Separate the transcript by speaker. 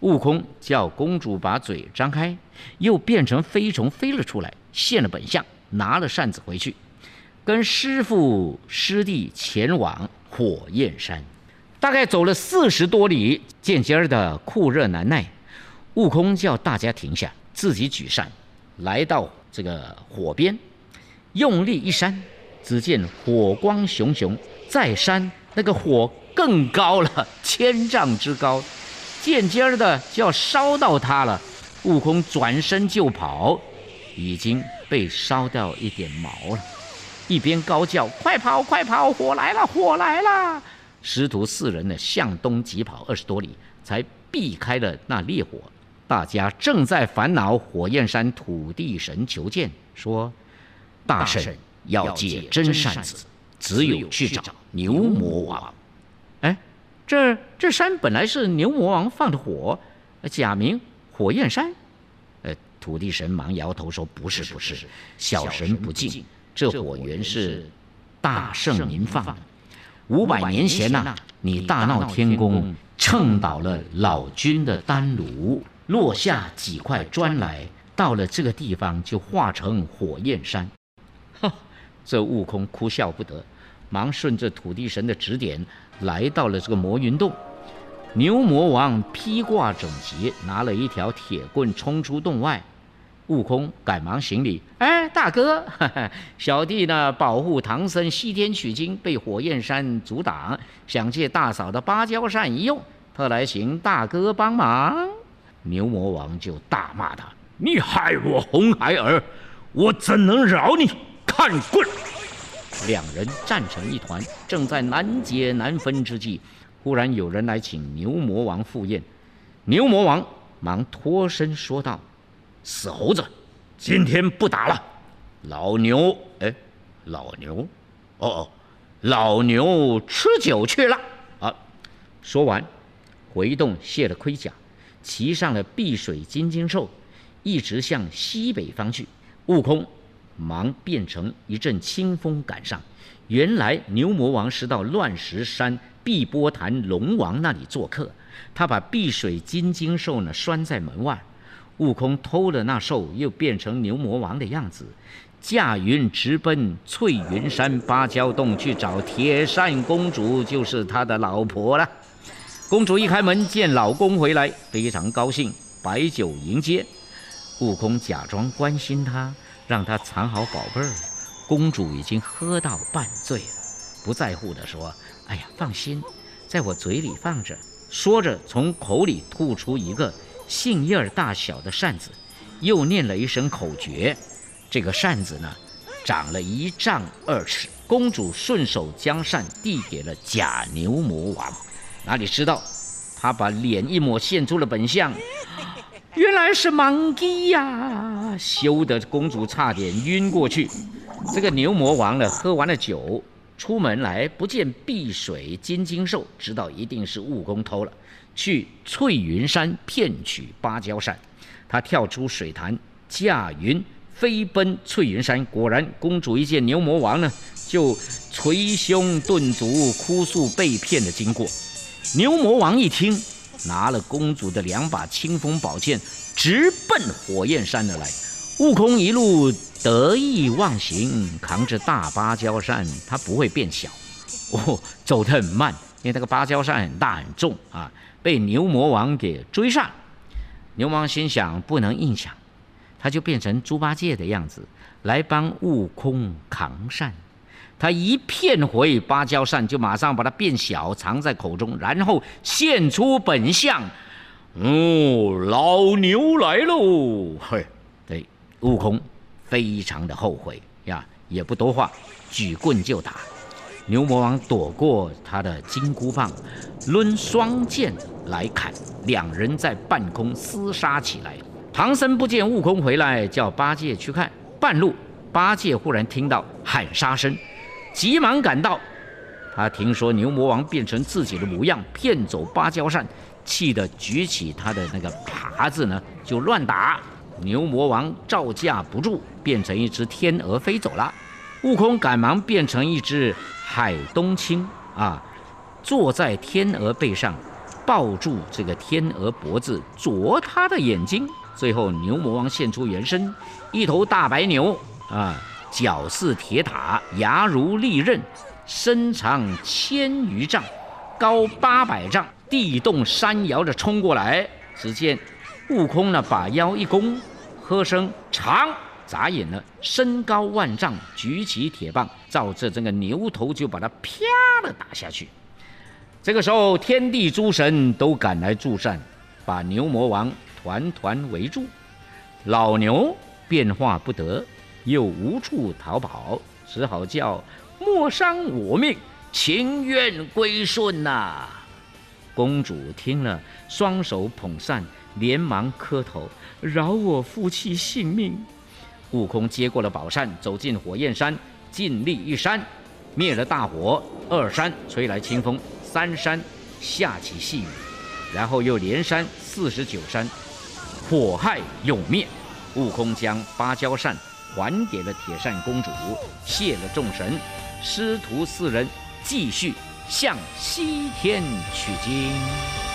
Speaker 1: 悟空叫公主把嘴张开，又变成飞虫飞了出来，现了本相，拿了扇子回去，跟师傅师弟前往火焰山。大概走了四十多里，渐渐的酷热难耐，悟空叫大家停下，自己举扇，来到这个火边，用力一扇，只见火光熊熊，再扇那个火更高了，千丈之高。渐渐的就要烧到他了，悟空转身就跑，已经被烧掉一点毛了，一边高叫：“快跑，快跑，火来了，火来了！”师徒四人呢向东疾跑二十多里，才避开了那烈火。大家正在烦恼火焰山土地神求见，说：“大圣要解真扇子，只有去找牛魔王。”哎。这这山本来是牛魔王放的火，假名火焰山。呃，土地神忙摇头说：“不是，不是，小神不敬。这火原是大圣您放的。五百年前呐，你大闹天宫，蹭倒了老君的丹炉，落下几块砖来，到了这个地方就化成火焰山。”哈，这悟空哭笑不得，忙顺着土地神的指点。来到了这个魔云洞，牛魔王披挂整齐，拿了一条铁棍冲出洞外。悟空赶忙行礼：“哎，大哥，小弟呢保护唐僧西天取经，被火焰山阻挡，想借大嫂的芭蕉扇一用，特来请大哥帮忙。”牛魔王就大骂他：“
Speaker 2: 你害我红孩儿，我怎能饶你？看棍！”
Speaker 1: 两人战成一团，正在难解难分之际，忽然有人来请牛魔王赴宴。牛魔王忙脱身说道：“死猴子，今天不打了。老牛，哎，老牛，哦哦，老牛吃酒去了。”啊，说完，回洞卸了盔甲，骑上了碧水金睛兽，一直向西北方去。悟空。忙变成一阵清风赶上，原来牛魔王是到乱石山碧波潭龙王那里做客，他把碧水金睛兽呢拴在门外，悟空偷了那兽，又变成牛魔王的样子，驾云直奔翠云山芭蕉洞去找铁扇公主，就是他的老婆了。公主一开门见老公回来，非常高兴，摆酒迎接。悟空假装关心她。让他藏好宝贝儿，公主已经喝到半醉了，不在乎地说：“哎呀，放心，在我嘴里放着。”说着，从口里吐出一个杏叶儿大小的扇子，又念了一声口诀。这个扇子呢，长了一丈二尺。公主顺手将扇递给了假牛魔王，哪里知道，他把脸一抹，现出了本相。原来是盲鸡呀！羞得公主差点晕过去。这个牛魔王呢，喝完了酒，出门来不见碧水金睛兽，知道一定是悟空偷了，去翠云山骗取芭蕉扇。他跳出水潭，驾云飞奔翠云山。果然，公主一见牛魔王呢，就捶胸顿足，哭诉被骗的经过。牛魔王一听。拿了公主的两把清风宝剑，直奔火焰山而来。悟空一路得意忘形，扛着大芭蕉扇，他不会变小，哦，走得很慢，因为那个芭蕉扇很大很重啊。被牛魔王给追上，牛魔王心想不能硬抢，他就变成猪八戒的样子来帮悟空扛扇。他一片回芭蕉扇，就马上把它变小，藏在口中，然后现出本相。哦，老牛来喽！嘿，对，悟空非常的后悔呀，也不多话，举棍就打。牛魔王躲过他的金箍棒，抡双剑来砍，两人在半空厮杀起来。唐僧不见悟空回来，叫八戒去看。半路，八戒忽然听到喊杀声。急忙赶到，他听说牛魔王变成自己的模样，骗走芭蕉扇，气得举起他的那个耙子呢，就乱打。牛魔王招架不住，变成一只天鹅飞走了。悟空赶忙变成一只海东青啊，坐在天鹅背上，抱住这个天鹅脖子，啄它的眼睛。最后，牛魔王现出原身，一头大白牛啊，脚似铁塔，牙如利刃，身长千余丈，高八百丈，地动山摇着冲过来。只见悟空呢，把腰一弓，喝声长，眨眼呢，身高万丈，举起铁棒，照着这个牛头就把它啪的打下去。这个时候，天地诸神都赶来助战，把牛魔王团团围住。老牛变化不得，又无处逃跑，只好叫莫伤我命，情愿归顺呐。公主听了，双手捧扇，连忙磕头，饶我夫妻性命。悟空接过了宝扇，走进火焰山，尽力一扇，灭了大火；二扇吹来清风，三扇下起细雨，然后又连扇四十九扇，火害永灭。悟空将芭蕉扇还给了铁扇公主，谢了众神，师徒四人继续向西天取经。